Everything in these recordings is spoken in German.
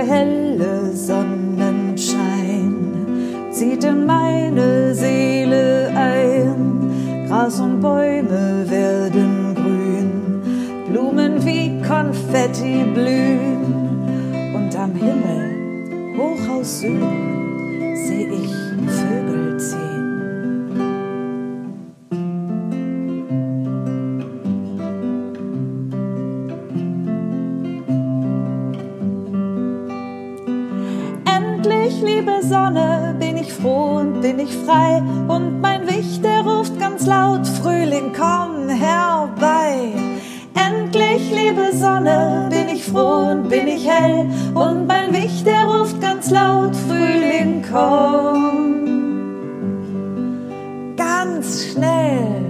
der helle Sonnenschein zieht in meine Seele ein. Gras und Bäume werden grün, Blumen wie Konfetti blühen. Und am Himmel, hoch aus Süden, Endlich, liebe Sonne, bin ich froh und bin ich frei. Und mein Wicht, der ruft ganz laut, Frühling, komm herbei. Endlich, liebe Sonne, bin ich froh und bin ich hell. Und mein Wicht, der ruft ganz laut, Frühling, komm. Ganz schnell.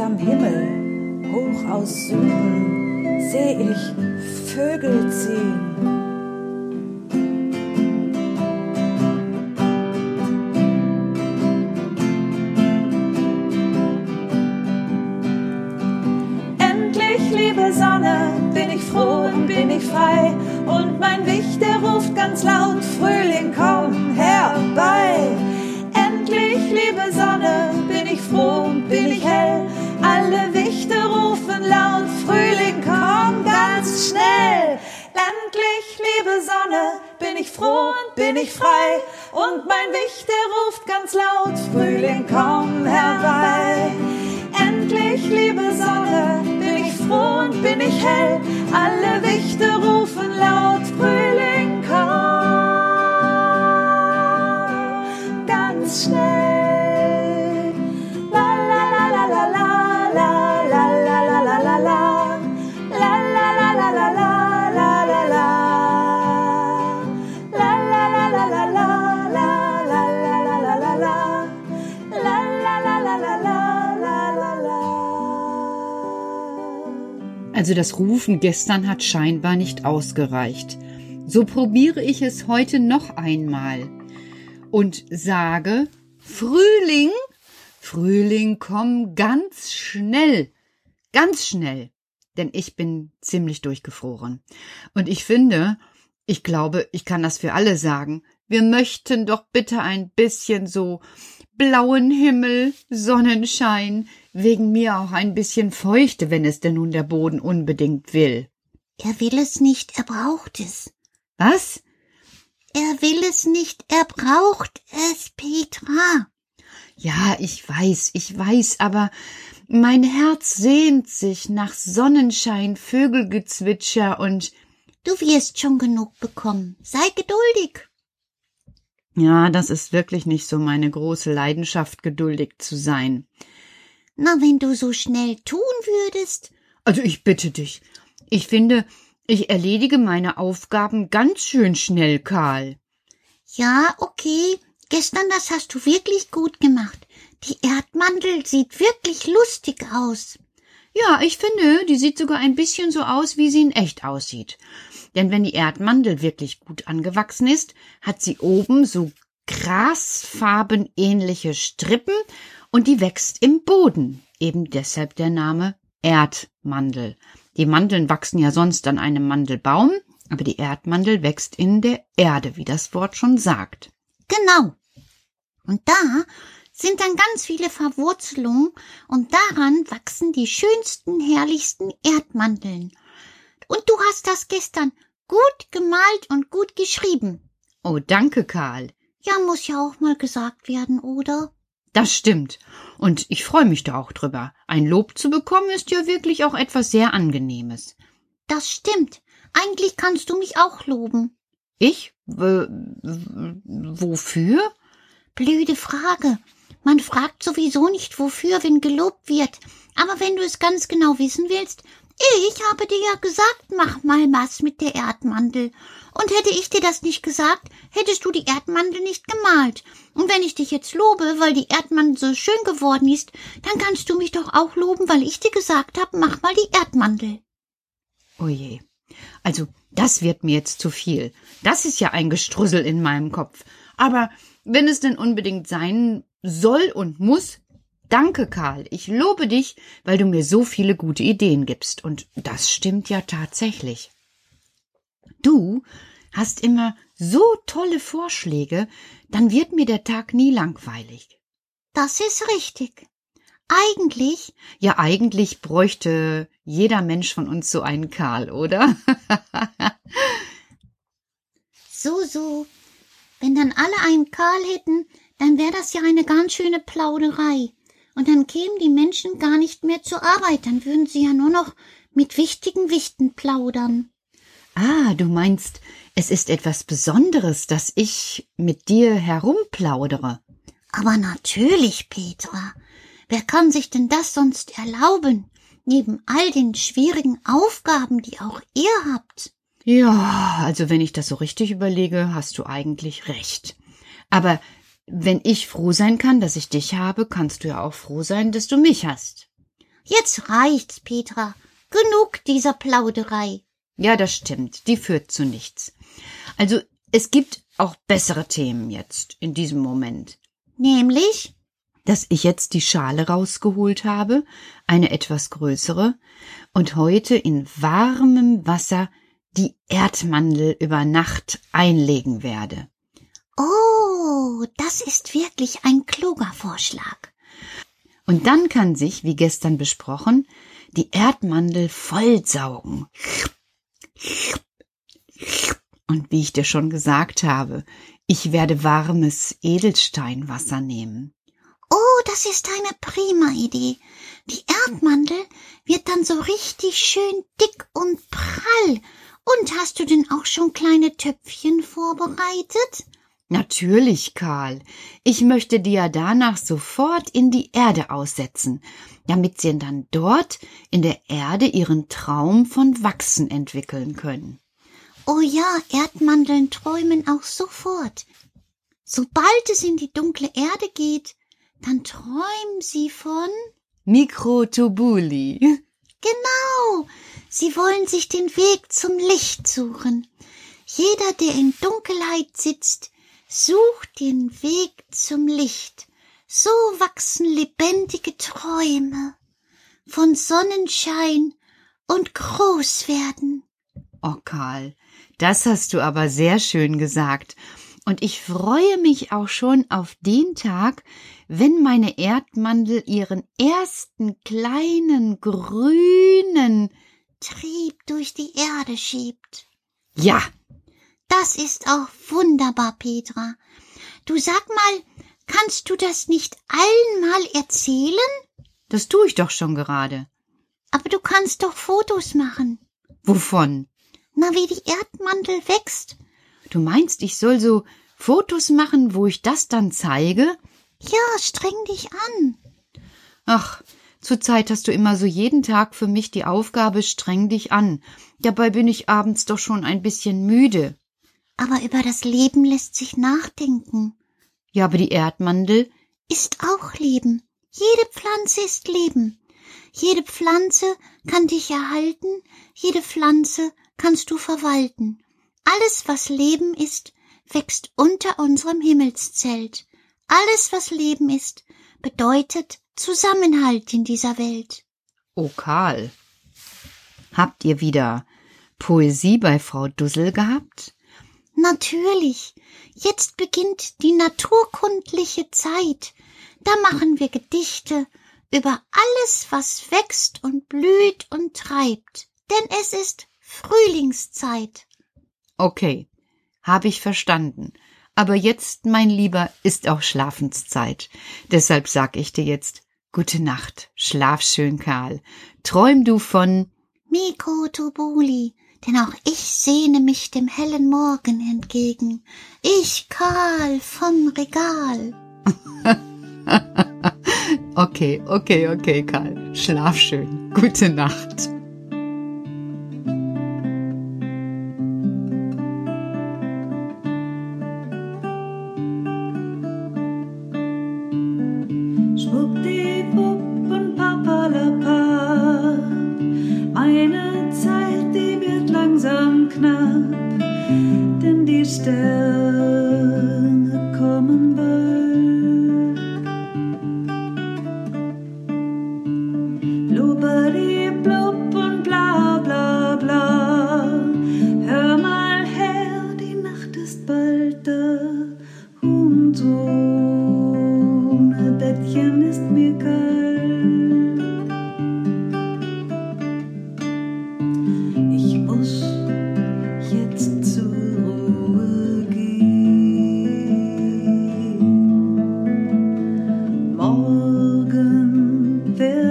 Am Himmel, hoch aus Süden, seh ich Vögel ziehen. Endlich, liebe Sonne, bin ich froh und bin ich frei. Und mein Wicht, der ruft ganz laut, Frühling, komm Liebe Sonne, bin ich froh und bin ich frei. Und mein Wicht, der ruft ganz laut, Frühling, komm herbei. Endlich, liebe Sonne, bin ich froh und bin ich hell. Alle Wichte rufen laut, Frühling, komm ganz schnell. Also das Rufen gestern hat scheinbar nicht ausgereicht. So probiere ich es heute noch einmal und sage Frühling, Frühling, komm ganz schnell, ganz schnell, denn ich bin ziemlich durchgefroren. Und ich finde, ich glaube, ich kann das für alle sagen, wir möchten doch bitte ein bisschen so blauen Himmel, Sonnenschein, wegen mir auch ein bisschen Feuchte, wenn es denn nun der Boden unbedingt will. Er will es nicht, er braucht es. Was? Er will es nicht, er braucht es, Petra. Ja, ich weiß, ich weiß, aber mein Herz sehnt sich nach Sonnenschein, Vögelgezwitscher und Du wirst schon genug bekommen. Sei geduldig. Ja, das ist wirklich nicht so meine große Leidenschaft, geduldig zu sein. Na, wenn du so schnell tun würdest. Also ich bitte dich. Ich finde, ich erledige meine Aufgaben ganz schön schnell, Karl. Ja, okay. Gestern, das hast du wirklich gut gemacht. Die Erdmandel sieht wirklich lustig aus. Ja, ich finde, die sieht sogar ein bisschen so aus, wie sie in echt aussieht. Denn wenn die Erdmandel wirklich gut angewachsen ist, hat sie oben so grasfarbenähnliche Strippen und die wächst im Boden. Eben deshalb der Name Erdmandel. Die Mandeln wachsen ja sonst an einem Mandelbaum, Aber die Erdmandel wächst in der Erde, wie das Wort schon sagt. Genau. Und da sind dann ganz viele Verwurzelungen und daran wachsen die schönsten, herrlichsten Erdmandeln. Und du hast das gestern gut gemalt und gut geschrieben. Oh, danke, Karl. Ja, muss ja auch mal gesagt werden, oder? Das stimmt. Und ich freue mich da auch drüber. Ein Lob zu bekommen ist ja wirklich auch etwas sehr Angenehmes. Das stimmt. Eigentlich kannst du mich auch loben. Ich? W wofür? Blöde Frage. Man fragt sowieso nicht wofür, wenn gelobt wird. Aber wenn du es ganz genau wissen willst, ich habe dir ja gesagt, mach mal was mit der Erdmandel. Und hätte ich dir das nicht gesagt, hättest du die Erdmandel nicht gemalt. Und wenn ich dich jetzt lobe, weil die Erdmandel so schön geworden ist, dann kannst du mich doch auch loben, weil ich dir gesagt habe, mach mal die Erdmandel. Oje. Oh also, das wird mir jetzt zu viel. Das ist ja ein Gestrussel in meinem Kopf. Aber wenn es denn unbedingt sein soll und muss, Danke, Karl. Ich lobe dich, weil du mir so viele gute Ideen gibst. Und das stimmt ja tatsächlich. Du hast immer so tolle Vorschläge, dann wird mir der Tag nie langweilig. Das ist richtig. Eigentlich. Ja, eigentlich bräuchte jeder Mensch von uns so einen Karl, oder? so, so. Wenn dann alle einen Karl hätten, dann wäre das ja eine ganz schöne Plauderei und dann kämen die Menschen gar nicht mehr zur Arbeit, dann würden sie ja nur noch mit wichtigen Wichten plaudern. Ah, du meinst, es ist etwas Besonderes, dass ich mit dir herumplaudere. Aber natürlich, Petra. Wer kann sich denn das sonst erlauben, neben all den schwierigen Aufgaben, die auch ihr habt? Ja, also wenn ich das so richtig überlege, hast du eigentlich recht. Aber wenn ich froh sein kann, dass ich dich habe, kannst du ja auch froh sein, dass du mich hast. Jetzt reicht's, Petra. Genug dieser Plauderei. Ja, das stimmt. Die führt zu nichts. Also, es gibt auch bessere Themen jetzt, in diesem Moment. Nämlich? Dass ich jetzt die Schale rausgeholt habe, eine etwas größere, und heute in warmem Wasser die Erdmandel über Nacht einlegen werde. Oh, das ist wirklich ein kluger Vorschlag. Und dann kann sich, wie gestern besprochen, die Erdmandel vollsaugen. Und wie ich dir schon gesagt habe, ich werde warmes Edelsteinwasser nehmen. Oh, das ist eine prima Idee. Die Erdmandel wird dann so richtig schön dick und prall. Und hast du denn auch schon kleine Töpfchen vorbereitet? Natürlich, Karl. Ich möchte die ja danach sofort in die Erde aussetzen, damit sie dann dort in der Erde ihren Traum von Wachsen entwickeln können. Oh ja, Erdmandeln träumen auch sofort. Sobald es in die dunkle Erde geht, dann träumen sie von Mikrotubuli. Genau. Sie wollen sich den Weg zum Licht suchen. Jeder, der in Dunkelheit sitzt, Such den Weg zum Licht, so wachsen lebendige Träume von Sonnenschein und groß werden. Oh, Karl, das hast du aber sehr schön gesagt. Und ich freue mich auch schon auf den Tag, wenn meine Erdmandel ihren ersten kleinen grünen Trieb durch die Erde schiebt. Ja, das ist auch wunderbar, Petra. Du sag mal, kannst du das nicht allen mal erzählen? Das tue ich doch schon gerade. Aber du kannst doch Fotos machen. Wovon? Na, wie die Erdmantel wächst. Du meinst, ich soll so Fotos machen, wo ich das dann zeige? Ja, streng dich an. Ach, zurzeit hast du immer so jeden Tag für mich die Aufgabe, streng dich an. Dabei bin ich abends doch schon ein bisschen müde. Aber über das Leben lässt sich nachdenken. Ja, aber die Erdmandel ist auch Leben. Jede Pflanze ist Leben. Jede Pflanze kann dich erhalten, jede Pflanze kannst du verwalten. Alles, was Leben ist, wächst unter unserem Himmelszelt. Alles, was Leben ist, bedeutet Zusammenhalt in dieser Welt. Oh, Karl. Habt ihr wieder Poesie bei Frau Dussel gehabt? Natürlich. Jetzt beginnt die naturkundliche Zeit. Da machen wir Gedichte über alles, was wächst und blüht und treibt. Denn es ist Frühlingszeit. Okay, habe ich verstanden. Aber jetzt, mein Lieber, ist auch Schlafenszeit. Deshalb sag ich dir jetzt Gute Nacht, schlaf schön, Karl. Träum du von Miko Tobuli, denn auch ich sehne mich dem hellen Morgen entgegen. Ich, Karl vom Regal. okay, okay, okay, Karl. Schlaf schön. Gute Nacht.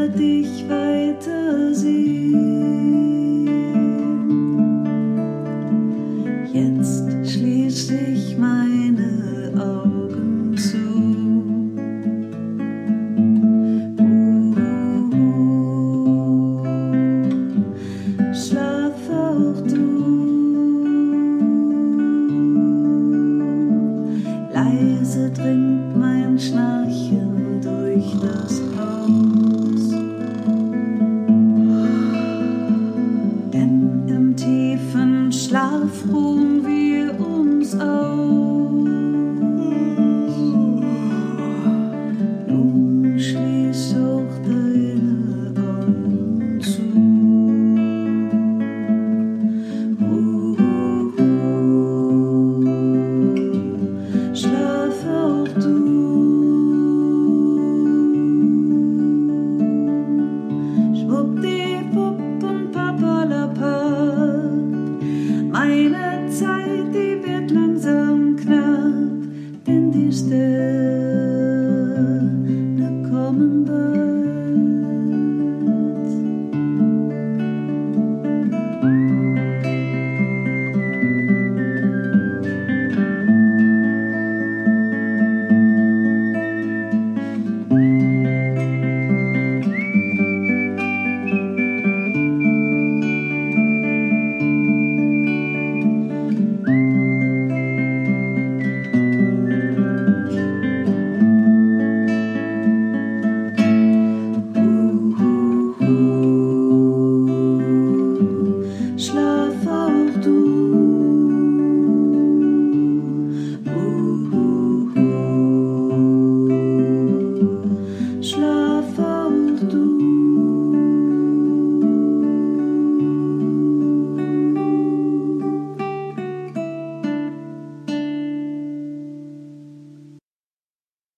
Morgen werd ich weitersehen. Jetzt schließ ich meine Augen zu. Schlaf auch du. Leise dringt mein Schnarchen durch das